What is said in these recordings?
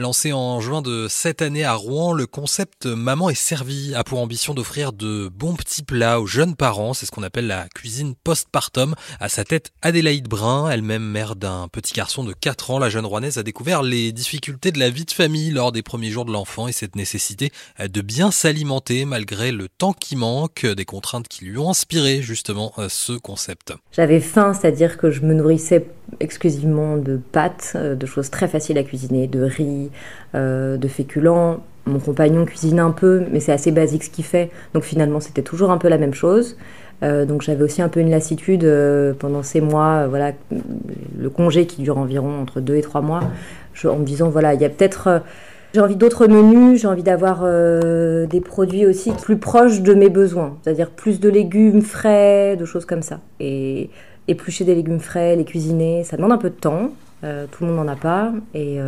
Lancé en juin de cette année à Rouen, le concept Maman est servie a pour ambition d'offrir de bons petits plats aux jeunes parents. C'est ce qu'on appelle la cuisine postpartum. À sa tête, Adélaïde Brun, elle-même mère d'un petit garçon de 4 ans, la jeune rouennaise a découvert les difficultés de la vie de famille lors des premiers jours de l'enfant et cette nécessité de bien s'alimenter malgré le temps qui manque, des contraintes qui lui ont inspiré justement ce concept. J'avais faim, c'est-à-dire que je me nourrissais exclusivement de pâtes, de choses très faciles à cuisiner, de riz, euh, de féculents. Mon compagnon cuisine un peu, mais c'est assez basique ce qu'il fait. Donc finalement, c'était toujours un peu la même chose. Euh, donc j'avais aussi un peu une lassitude euh, pendant ces mois, voilà, le congé qui dure environ entre deux et trois mois, en me disant voilà, il y a peut-être j'ai envie d'autres menus, j'ai envie d'avoir des produits aussi plus proches de mes besoins, c'est-à-dire plus de légumes frais, de choses comme ça. Et éplucher des légumes frais, les cuisiner, ça demande un peu de temps. tout le monde n'en a pas. Et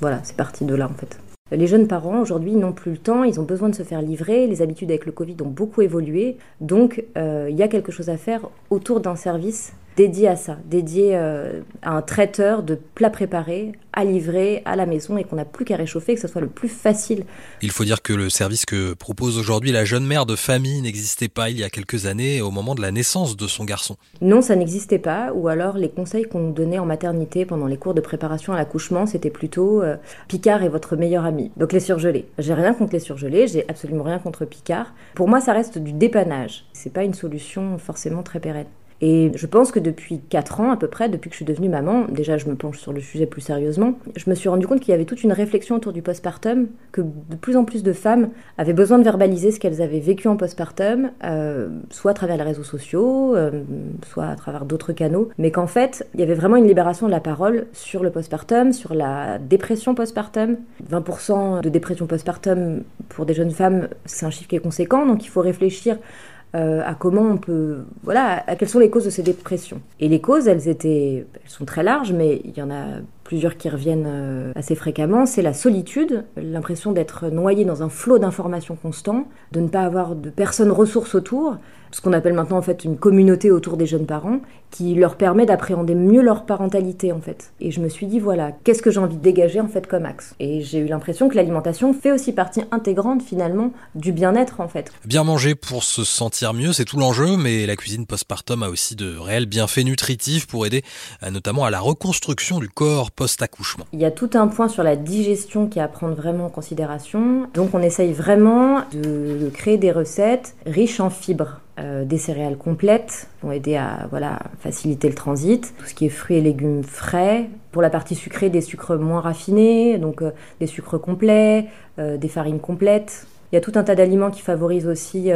voilà, c'est parti de là en fait. Les jeunes parents aujourd'hui n'ont plus le temps, ils ont besoin de se faire livrer, les habitudes avec le Covid ont beaucoup évolué, donc euh, il y a quelque chose à faire autour d'un service dédié à ça, dédié euh, à un traiteur de plats préparés à livrer à la maison et qu'on n'a plus qu'à réchauffer, que ce soit le plus facile. Il faut dire que le service que propose aujourd'hui la jeune mère de famille n'existait pas il y a quelques années au moment de la naissance de son garçon. Non, ça n'existait pas, ou alors les conseils qu'on nous donnait en maternité pendant les cours de préparation à l'accouchement, c'était plutôt euh, Picard est votre meilleur ami. Donc les surgelés. J'ai rien contre les surgelés, j'ai absolument rien contre Picard. Pour moi, ça reste du dépannage. C'est pas une solution forcément très pérenne. Et je pense que depuis 4 ans à peu près, depuis que je suis devenue maman, déjà je me penche sur le sujet plus sérieusement, je me suis rendu compte qu'il y avait toute une réflexion autour du postpartum, que de plus en plus de femmes avaient besoin de verbaliser ce qu'elles avaient vécu en postpartum, euh, soit à travers les réseaux sociaux, euh, soit à travers d'autres canaux, mais qu'en fait il y avait vraiment une libération de la parole sur le postpartum, sur la dépression postpartum. 20% de dépression postpartum pour des jeunes femmes, c'est un chiffre qui est conséquent, donc il faut réfléchir euh, à comment on peut, voilà, à quelles sont les causes de ces dépressions. Et les causes, elles étaient, elles sont très larges, mais il y en a plusieurs qui reviennent euh, assez fréquemment. C'est la solitude, l'impression d'être noyé dans un flot d'informations constant, de ne pas avoir de personnes ressources autour, ce qu'on appelle maintenant en fait une communauté autour des jeunes parents, qui leur permet d'appréhender mieux leur parentalité en fait. Et je me suis dit voilà, qu'est-ce que j'ai envie de dégager en fait comme axe? Et j'ai eu l'impression que l'alimentation fait aussi partie intégrante finalement du bien-être en fait. Bien manger pour se sentir mieux, c'est tout l'enjeu, mais la cuisine postpartum a aussi de réels bienfaits nutritifs pour aider euh, notamment à la reconstruction du corps post-accouchement. Il y a tout un point sur la digestion qui est à prendre vraiment en considération. Donc on essaye vraiment de créer des recettes riches en fibres. Euh, des céréales complètes vont aider à voilà, faciliter le transit. Tout ce qui est fruits et légumes frais. Pour la partie sucrée, des sucres moins raffinés, donc euh, des sucres complets, euh, des farines complètes. Il y a tout un tas d'aliments qui favorisent aussi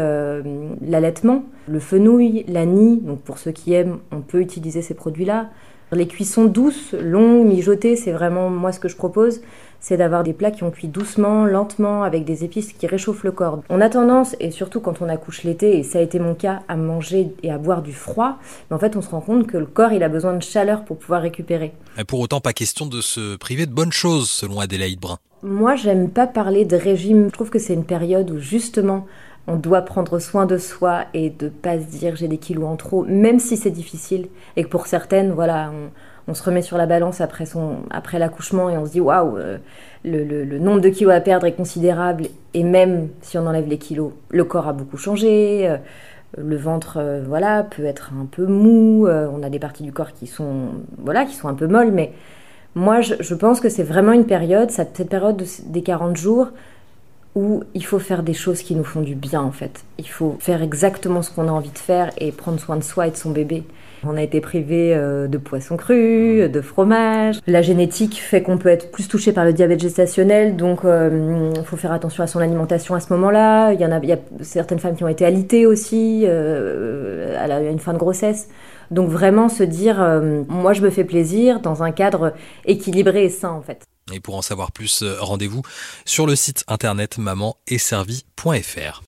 l'allaitement. Le fenouil, l'anis, donc pour ceux qui aiment, on peut utiliser ces produits-là. Les cuissons douces, longues, mijotées, c'est vraiment moi ce que je propose c'est d'avoir des plats qui ont cuit doucement, lentement, avec des épices qui réchauffent le corps. On a tendance, et surtout quand on accouche l'été, et ça a été mon cas, à manger et à boire du froid, mais en fait on se rend compte que le corps il a besoin de chaleur pour pouvoir récupérer. Et pour autant, pas question de se priver de bonnes choses, selon Adélaïde Brun. Moi, j'aime pas parler de régime. Je trouve que c'est une période où justement on doit prendre soin de soi et de pas se dire j'ai des kilos en trop, même si c'est difficile. Et que pour certaines, voilà, on, se remet sur la balance après, après l'accouchement et on se dit waouh, euh, le, nombre de kilos à perdre est considérable. Et même si on enlève les kilos, le corps a beaucoup changé. Euh, le ventre, euh, voilà, peut être un peu mou. on a des parties du corps qui sont, voilà, qui sont un peu molles. Mais moi, je, pense que c'est vraiment une période, cette période des 40 jours, où il faut faire des choses qui nous font du bien en fait. Il faut faire exactement ce qu'on a envie de faire et prendre soin de soi et de son bébé. On a été privé euh, de poissons crus, de fromage. La génétique fait qu'on peut être plus touché par le diabète gestationnel, donc il euh, faut faire attention à son alimentation à ce moment-là. Il y en a, il y a certaines femmes qui ont été alitées aussi euh, à, une fin de grossesse. Donc vraiment se dire, moi je me fais plaisir dans un cadre équilibré et sain en fait. Et pour en savoir plus, rendez-vous sur le site internet maman